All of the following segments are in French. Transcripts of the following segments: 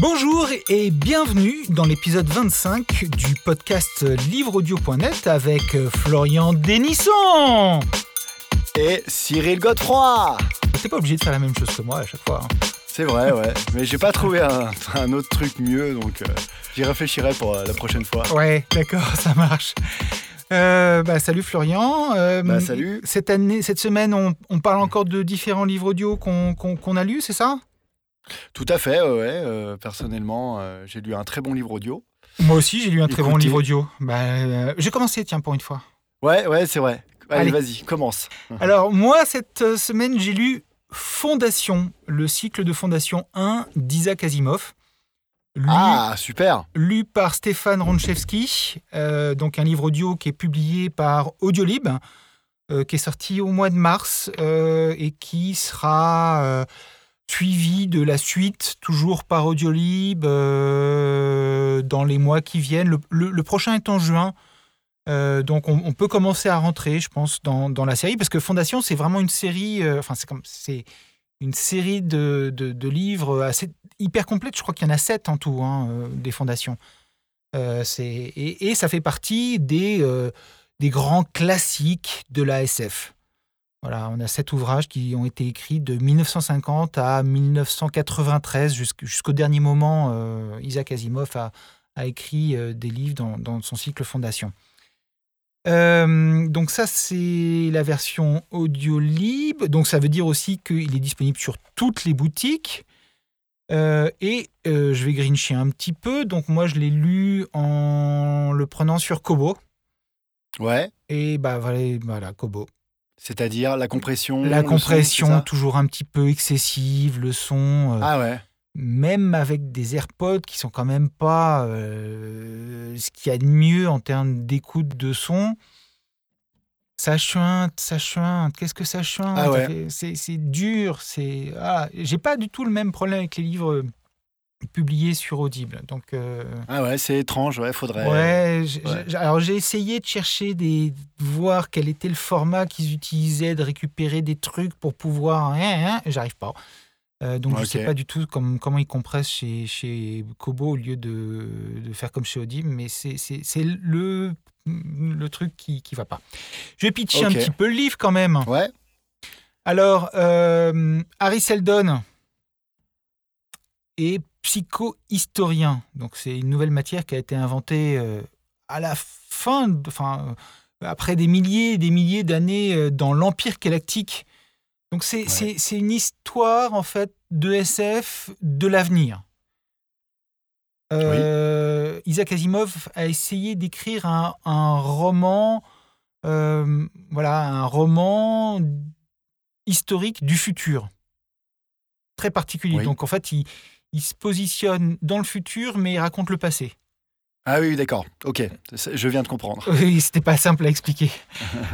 Bonjour et bienvenue dans l'épisode 25 du podcast livreaudio.net avec euh, Florian Denisson et Cyril Godefroy. T'es pas obligé de faire la même chose que moi à chaque fois. hein. C'est vrai, ouais. Mais j'ai pas trouvé un, un autre truc mieux, donc euh, j'y réfléchirai pour euh, la prochaine fois. Ouais, d'accord, ça marche. Euh, bah, salut Florian. Bah, salut. Cette année, cette semaine, on, on parle encore de différents livres audio qu'on a lus, c'est ça? Tout à fait, ouais. Euh, personnellement, euh, j'ai lu un très bon livre audio. Moi aussi, j'ai lu un très bon livre audio. Bah, euh, j'ai commencé, tiens, pour une fois. Ouais, ouais, c'est vrai. Allez, Allez. vas-y, commence. Alors, moi, cette semaine, j'ai lu Fondation, le cycle de Fondation 1 d'Isaac Asimov. Lu, Ah, super. lu par Stéphane Ronchevski, euh, donc un livre audio qui est publié par Audiolib, euh, qui est sorti au mois de mars euh, et qui sera suivi de la suite, toujours par Audiolib, euh, dans les mois qui viennent. Le, prochain est en juin. Euh, donc on, peut commencer à rentrer, je pense, dans, la série, parce que Fondation, c'est vraiment une série, euh, enfin c'est comme c'est une série de, livres assez hyper complète. Je crois qu'il y en a sept en tout, hein, des fondations. Et, ça fait partie des, des grands classiques de la SF. Voilà, on a sept ouvrages qui ont été écrits de 1950 à 1993, jusqu'- jusqu'au dernier moment. euh, Isaac Asimov a, a écrit euh, des livres dans, dans son cycle Fondation. Euh, donc ça, c'est la version audio libre. Donc ça veut dire aussi qu'il est disponible sur toutes les boutiques. Et je vais grincher un petit peu. Donc moi, je l'ai lu en le prenant sur Kobo. Ouais. Et bah voilà, voilà Kobo. C'est-à-dire la compression. La son, compression toujours un petit peu excessive, le son, euh, Ah ouais. même avec des AirPods qui sont quand même pas euh, ce qu'il y a de mieux en termes d'écoute de son. Ça chuinte, ça chuinte. Qu'est-ce que ça chuinte? Ah ouais. C'est dur. C'est ah, j'ai pas du tout le même problème avec les livres publiés sur Audible. Donc euh, Ah ouais, c'est étrange, ouais, faudrait. Ouais, ouais. alors j'ai essayé de chercher des de voir quel était le format qu'ils utilisaient, de récupérer des trucs pour pouvoir. Hein, hein, J'arrive pas. Euh, donc je Ok. sais pas du tout comme- comment ils compressent chez, chez Kobo au lieu de, de faire comme chez Audible, mais c'est le, le truc qui, qui va pas. Je vais pitcher un petit peu le livre quand même. Ouais. Alors, euh, Harry Seldon est psychohistorien. Donc, c'est une nouvelle matière qui a été inventée euh, à la fin, de- enfin, euh, après des milliers et des milliers d'années euh, dans l'Empire galactique. Donc, c'est Ouais. une histoire, en fait, de SF de l'avenir. Euh, Isaac Asimov a essayé d'écrire un, un roman, euh, voilà, un roman historique du futur, très particulier. Oui. Donc en fait, il, il se positionne dans le futur, mais il raconte le passé. Ah oui, d'accord. Ok, je viens de comprendre. Oui, c'était pas simple à expliquer.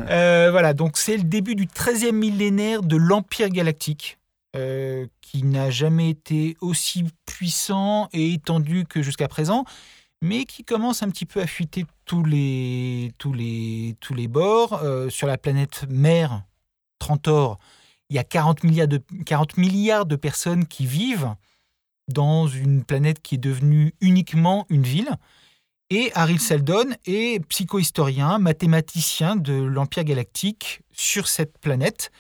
Euh, voilà, donc c'est le début du 13e millénaire de l'Empire galactique, euh, qui n'a jamais été aussi puissant et étendu que jusqu'à présent, mais qui commence un petit peu à fuiter tous les, tous les, tous les bords. Euh, sur la planète mère, Trantor, il y a 40 milliards, de, 40 milliards de personnes qui vivent dans une planète qui est devenue uniquement une ville. Et Harry Seldon est psychohistorien, mathématicien de l'Empire galactique sur cette planète.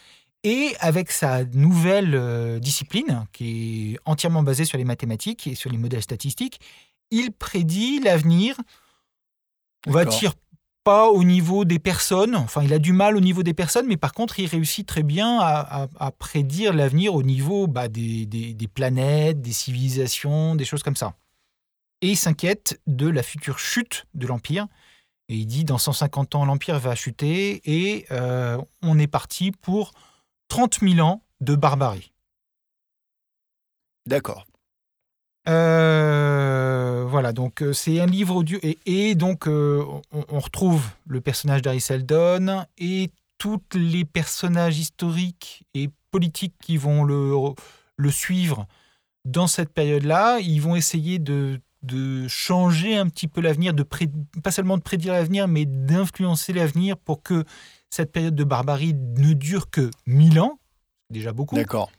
Et avec sa nouvelle euh, discipline, qui est entièrement basée sur les mathématiques et sur les modèles statistiques, il prédit l'avenir, on va dire pas au niveau des personnes, enfin il a du mal au niveau des personnes, mais par contre il réussit très bien à, prédire l'avenir au niveau bah, des planètes, des civilisations, des choses comme ça. Et il s'inquiète de la future chute de l'Empire. Et il dit dans 150 ans l'Empire va chuter et euh, on est parti pour 30 000 ans de barbarie. D'accord. Euh, voilà, donc euh, c'est un livre audio. Et, et donc, euh, on, on retrouve le personnage d'Harry Seldon et tous les personnages historiques et politiques qui vont le, le suivre dans cette période-là. Ils vont essayer de, de changer un petit peu l'avenir, de pré- pas seulement de prédire l'avenir, mais d'influencer l'avenir pour que cette période de barbarie ne dure que 1000 ans, déjà beaucoup D'accord.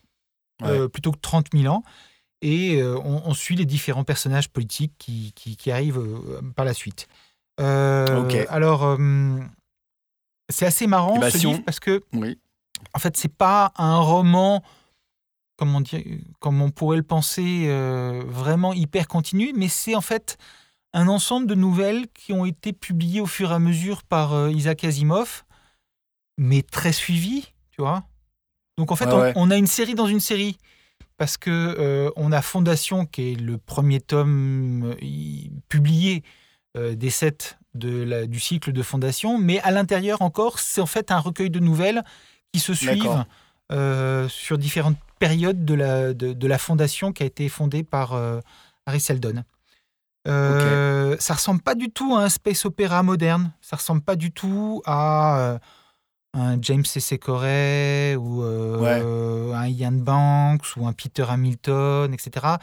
Ouais. euh, plutôt que 30 000 ans. Et euh, on, on suit les différents personnages politiques qui, qui, qui arrivent euh, par la suite. Euh. Alors, c'est assez marrant Eh ben, ce si on- livre parce que Oui. en fait, c'est pas un roman, comment dire, comme on pourrait le penser, euh, vraiment hyper continu, mais c'est en fait un ensemble de nouvelles qui ont été publiées au fur et à mesure par euh, Isaac Asimov, mais très suivies, tu vois. Donc en fait, Ouais, on, on a une série dans une série. Parce que euh, on a Fondation, qui est le premier tome euh, publié euh, des sept de la- du cycle de Fondation, mais à l'intérieur encore, c'est en fait un recueil de nouvelles qui se suivent sur différentes périodes de la, de, de la fondation qui a été fondée par Harry Seldon. Euh, Ça ressemble pas du tout à un space opéra moderne. Ça ressemble pas du tout à un James C.C. Corey ou euh, un Ian Banks ou un Peter Hamilton, etc.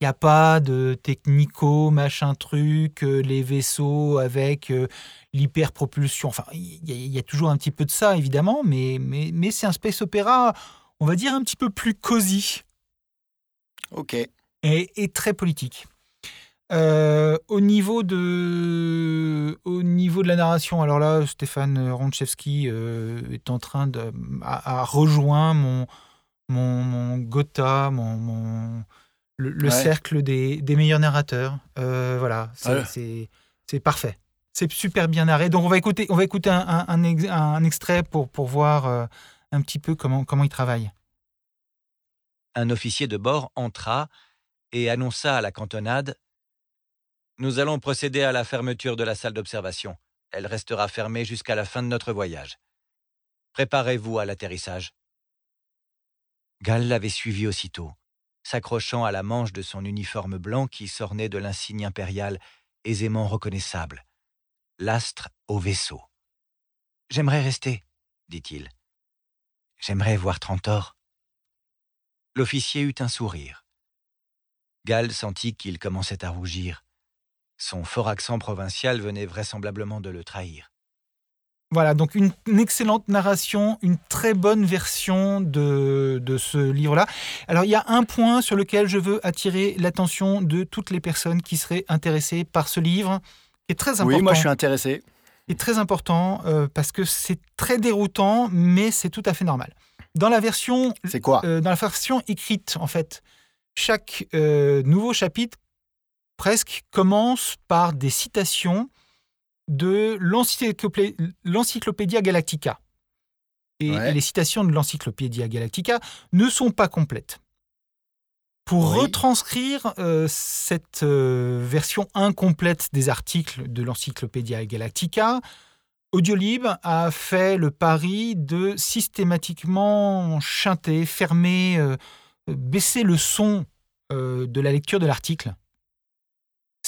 Il n'y a pas de technico, machin truc, euh, les vaisseaux avec euh, l'hyperpropulsion. Enfin, il y, a- il y a toujours un petit peu de ça, évidemment, mais, mais, mais c'est un space opéra, on va dire, un petit peu plus cosy Ok. et, et très politique. Euh, au, niveau de, au niveau de la narration, alors là, Stéphane Ronchevski euh, est en train de. a, a rejoint mon, mon, mon Gotha, mon, mon- le, le Ouais. cercle des, des meilleurs narrateurs. Euh, voilà, c'est parfait. C'est super bien narré. Donc, on va écouter, on va écouter un, un- un ex- un extrait pour, pour voir euh, un petit peu comment, comment il travaille. un officier de bord entra et annonça à la cantonade Nous allons procéder à la fermeture de la salle d'observation. Elle restera fermée jusqu'à la fin de notre voyage. Préparez-vous à l'atterrissage. Gall l'avait suivi aussitôt, s'accrochant à la manche de son uniforme blanc qui s'ornait de l'insigne impérial aisément reconnaissable. L'astre au vaisseau. J'aimerais rester, dit-il. J'aimerais voir Trantor. L'officier eut un sourire. Gall sentit qu'il commençait à rougir. Son fort accent provincial venait vraisemblablement de le trahir. Voilà, donc une, une excellente narration, une très bonne version de, de ce livre-là. Alors, il y a un point sur lequel je veux attirer l'attention de toutes les personnes qui seraient intéressées par ce livre, qui est très important. Oui, moi je suis intéressé. est très important euh, parce que c'est très déroutant, mais c'est tout à fait normal. Dans la version, C'est quoi? Euh, dans la version écrite, en fait, chaque euh, nouveau chapitre presque commence par des citations de l'encyclopé- l'Encyclopédia Galactica. Et, Ouais. les citations de l'Encyclopédia Galactica ne sont pas complètes. Pour Oui. retranscrire euh, cette euh, version incomplète des articles de l'Encyclopédia Galactica, Audiolib a fait le pari de systématiquement chanter, fermer, euh, baisser le son de la lecture de l'article.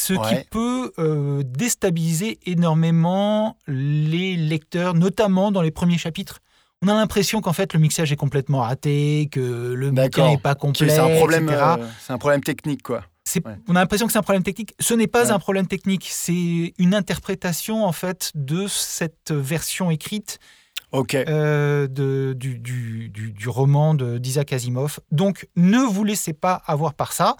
Ce qui peut euh, déstabiliser énormément les lecteurs, notamment dans les premiers chapitres. On a l'impression qu'en fait le mixage est complètement raté, que le bouquin n'est pas complet, C'est un problème, etc. euh, c'est un problème technique quoi. Ouais. On a l'impression que c'est un problème technique. Ce n'est pas Ouais. un problème technique, c'est une interprétation en fait de cette version écrite euh, de- du, du- du- du roman de- d'Isaac Asimov. Donc ne vous laissez pas avoir par ça.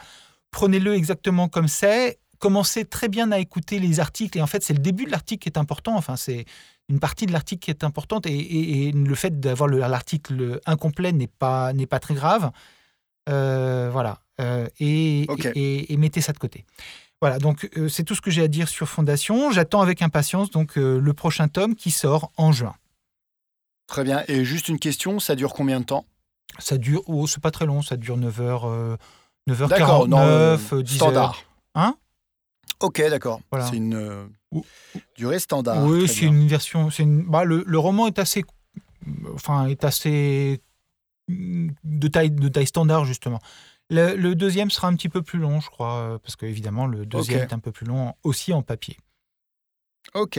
Prenez-le exactement comme c'est. Commencez très bien à écouter les articles. Et en fait, c'est le début de l'article qui est important. Enfin, c'est une partie de l'article qui est importante. Et, et- et le fait d'avoir le- l'article incomplet n'est pas, n'est pas très grave. Euh, voilà. Euh, et, mettez ça de côté. Voilà, donc euh, c'est tout ce que j'ai à dire sur Fondation. J'attends avec impatience donc le prochain tome qui sort en juin. Très bien. Et juste une question, ça dure combien de temps? Ça dure, oh, c'est pas très long, ça dure 9h, euh, 9h49, D'accord, non, euh, 10 standard. Hein? Ok, d'accord. Voilà. C'est une euh, Ou- durée standard. oui, c'est une version. c'est Une, bah, le, le roman est assez, enfin, est assez mm, de taille, de taille standard justement. Le, le deuxième sera un petit peu plus long, je crois, euh, parce que évidemment le deuxième est un peu plus long aussi en papier. Ok.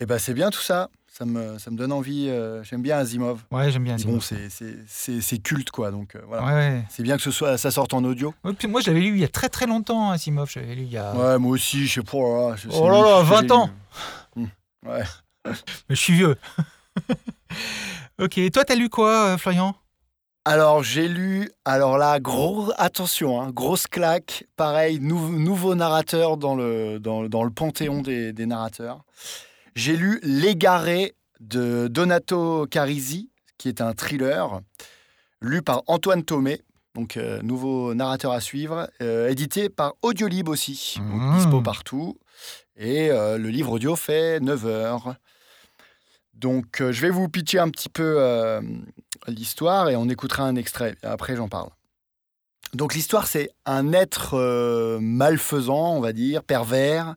Eh ben c'est bien tout ça. Ça me, ça me donne envie. euh, J'aime bien Asimov. Ouais, j'aime bien. Bon, Asimov. c'est- c'est culte quoi. Donc euh, voilà. Ouais, ouais. C'est bien que ce soit, ça sorte en audio. Ouais, puis moi, je l'avais lu il y a très très longtemps, Asimov. Je l'avais lu il y a. Ouais, moi aussi, je sais pas. là, je- Oh là là, livre que 20 j'ai ans. Hum, Ouais. Mais je suis vieux. ok, toi, t'as lu quoi, euh, Florian? Alors, j'ai lu, alors là, gros, attention, hein, grosse claque, pareil, nouveau narrateur dans le, dans, le panthéon des, narrateurs. J'ai lu L'égaré de Donato Carisi, qui est un thriller, lu par Antoine Thomé, donc euh, nouveau narrateur à suivre, euh, édité par Audiolib aussi, mmh. dispo partout. Et euh, le livre audio fait 9 heures. Donc, je vais vous pitcher un petit peu l'histoire et on écoutera un extrait. Après, j'en parle. Donc l'histoire, c'est un être malfaisant, on va dire, pervers,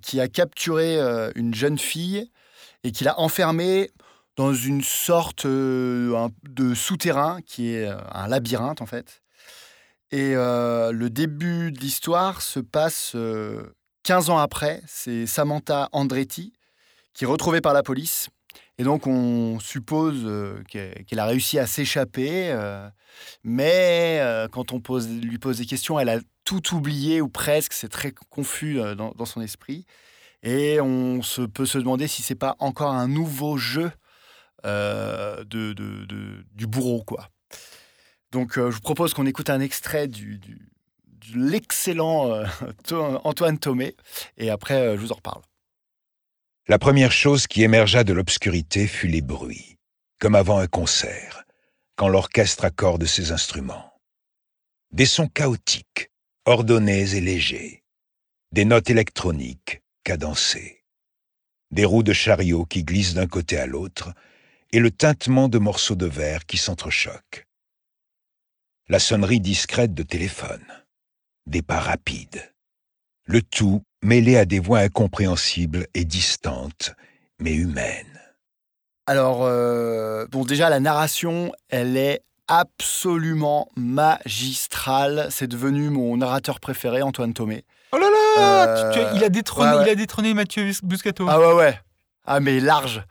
qui a capturé euh, une jeune fille et qui l'a enfermée dans une sorte de souterrain qui est un labyrinthe en fait. Et le début de l'histoire se passe 15 ans après. C'est Samantha Andretti qui est retrouvée par la police et donc, on suppose euh, qu'elle a réussi à s'échapper, euh, mais euh, quand on lui pose des questions, elle a tout oublié ou presque. C'est très confus dans, son esprit. Et on se, peut se demander si c'est pas encore un nouveau jeu de, de, du bourreau, quoi. Donc, je vous propose qu'on écoute un extrait du, de l'excellent Antoine Thomé, et après, je vous en reparle. La première chose qui émergea de l'obscurité fut les bruits, comme avant un concert, quand l'orchestre accorde ses instruments. Des sons chaotiques, ordonnés et légers, des notes électroniques, cadencées, des roues de chariot qui glissent d'un côté à l'autre, et le tintement de morceaux de verre qui s'entrechoquent. La sonnerie discrète de téléphone, des pas rapides. Le tout mêlée à des voix incompréhensibles et distantes, mais humaines. Alors, euh, bon, déjà, la narration, elle est absolument magistrale. C'est devenu mon narrateur préféré, Antoine Thomé. Oh là là euh, il, a détrôné, il a détrôné Mathieu Buscato. Ah ouais, ouais. Ah, mais large.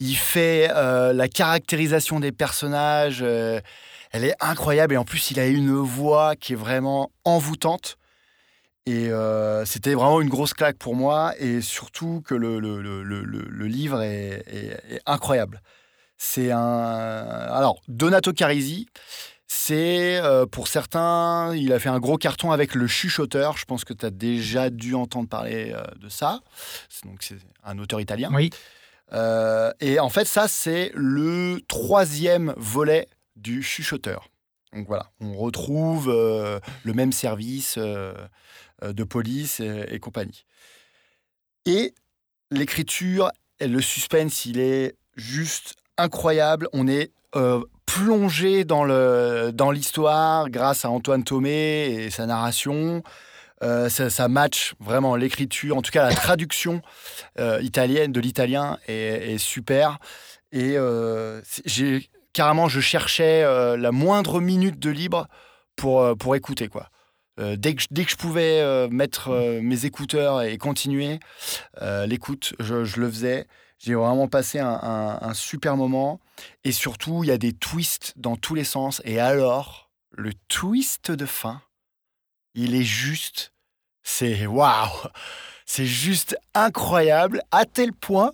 Il fait euh, la caractérisation des personnages. elle est incroyable. Et en plus, il a une voix qui est vraiment envoûtante. Et euh, c'était vraiment une grosse claque pour moi, et surtout que le, le, le, le livre est, est, incroyable. C'est un. Alors, Donato Carisi, c'est euh, pour certains, il a fait un gros carton avec Le Chuchoteur. Je pense que tu as déjà dû entendre parler euh, de ça. Donc, c'est un auteur italien. Oui. et en fait, ça, c'est le troisième volet du Chuchoteur. Donc voilà, on retrouve le même service. Euh, de police et, compagnie. Et l'écriture, le suspense, il est juste incroyable. On est euh, plongé dans l'histoire dans grâce à Antoine Thomé et sa narration. Euh, ça, match vraiment l'écriture, en tout cas la traduction italienne de l'italien est, super. Et j'ai carrément, je cherchais la moindre minute de libre pour, pour écouter quoi. Euh, dès, que, dès que je pouvais euh, mettre euh, mes écouteurs et continuer l'écoute, je, le faisais. J'ai vraiment passé un, super moment. Et surtout, il y a des twists dans tous les sens. Et alors, le twist de fin, il est juste. C'est waouh! C'est juste incroyable, à tel point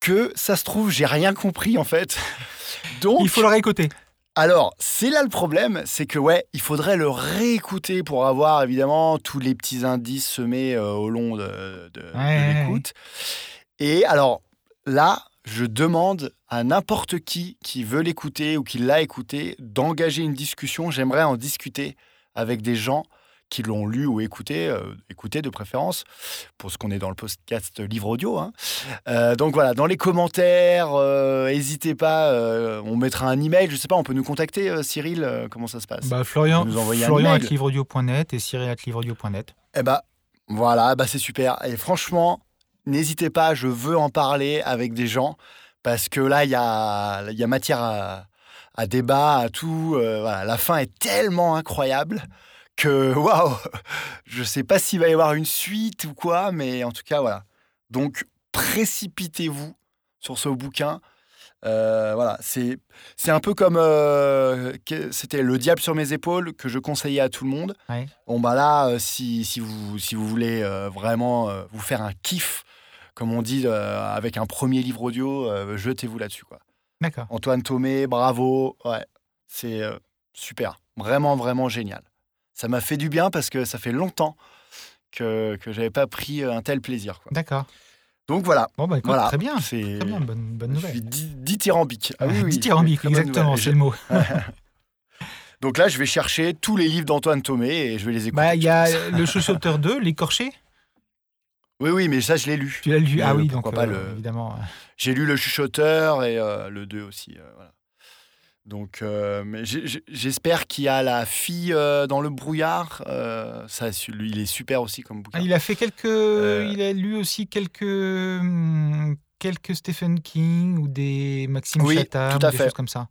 que ça se trouve, j'ai rien compris en fait. Donc, il faut le réécouter. Alors, c'est là le problème, c'est que ouais, il faudrait le réécouter pour avoir évidemment tous les petits indices semés euh, au long de, l'écoute. Et alors là, je demande à n'importe qui qui veut l'écouter ou qui l'a écouté d'engager une discussion. J'aimerais en discuter avec des gens qui l'ont lu ou écouté, euh, écouté de préférence, pour ce qu'on est dans le podcast livre audio. Hein. Euh, donc voilà, dans les commentaires, euh, n'hésitez pas, on mettra un email, je sais pas, on peut nous contacter, Cyril, comment ça se passe? Bah, Florian, nous Florian at livreaudio.net et Cyril at livreaudio.net. Eh bah, voilà, bah, c'est super. Et franchement, n'hésitez pas, je veux en parler avec des gens, parce que là, il y a, matière à, débat, à tout. voilà, la fin est tellement incroyable que waouh, je sais pas s'il va y avoir une suite ou quoi, mais en tout cas voilà. Donc précipitez-vous sur ce bouquin. Euh, voilà, c'est un peu comme euh, c'était le diable sur mes épaules que je conseillais à tout le monde. Bon bah là, euh, si, si vous si vous voulez vraiment vous faire un kiff, comme on dit avec un premier livre audio, jetez-vous là-dessus quoi. D'accord. Antoine Thomé, bravo, ouais, C'est super. Vraiment, vraiment génial. Ça m'a fait du bien parce que ça fait longtemps que, que j'avais pas pris un tel plaisir. D'accord. Donc voilà. Bon, bah écoute, Voilà. très bien. C'est. Très bien, bonne, bonne Je nouvelle. suis di- dithyrambique. Ah oui, oui, Dithyrambique, exactement, nouvelle. c'est le mot. Donc là, je vais chercher tous les livres d'Antoine Thomé et je vais les écouter. Bah, il y a le chuchoteur 2, l'écorché. Oui, oui, mais ça, je l'ai lu. Tu l'as lu? Ah oui, donc pas euh, le- évidemment. J'ai lu Le Chuchoteur et euh, le 2 aussi. euh, voilà. Donc, euh, j'espère qu'il y a la fille euh, dans le brouillard. euh, ça, lui, il est super aussi comme bouquin. Ah, il a fait quelques. Il a lu aussi quelques. hum, Quelques Stephen King ou des Maxime Oui, Chatham, tout à des fait. choses comme ça.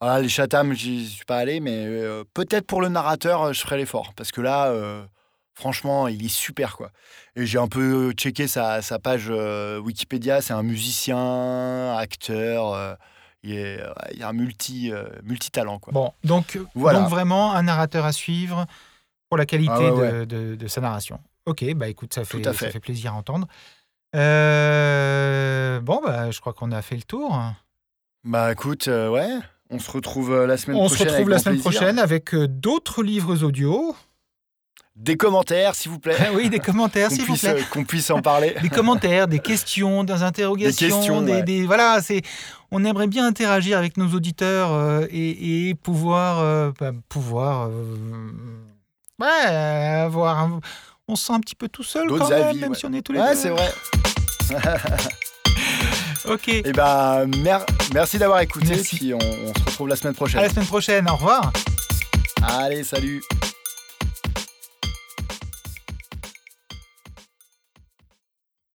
Voilà, les Chatham, j'y suis pas allé, mais euh, peut-être pour le narrateur, euh, je ferai l'effort. Parce que là, euh, franchement, il est super, quoi. Et j'ai un peu checké sa, sa page euh, Wikipédia. C'est un musicien, acteur. Il, est, il y a un multi, euh, multi-talent, quoi. Bon, donc, Voilà. donc vraiment un narrateur à suivre pour la qualité Ah ouais, de, de- de sa narration. Ok, bah écoute, ça fait, à ça fait. fait plaisir à entendre. Euh, bon, bah, je crois qu'on a fait le tour. Bah écoute, euh, ouais, on se retrouve euh, la semaine On se prochaine. retrouve avec la grand semaine plaisir. prochaine avec euh, d'autres livres audio. Des commentaires, s'il vous plaît. Oui, des commentaires, s'il vous plaît. euh, qu'on puisse en parler. Des commentaires, des questions, des interrogations, Des questions, des, ouais. des- voilà, c'est. On aimerait bien interagir avec nos auditeurs euh, et, et pouvoir, euh, bah, pouvoir, ouais, avoir. un- On se sent un petit peu tout seul quand même, avis, même ouais. si on est tous les Ouais, deux. c'est vrai. Ok. Et ben, mer- merci d'avoir écouté. Merci. Puis on, on se retrouve la semaine À prochaine. la semaine prochaine. Au revoir. Allez, salut.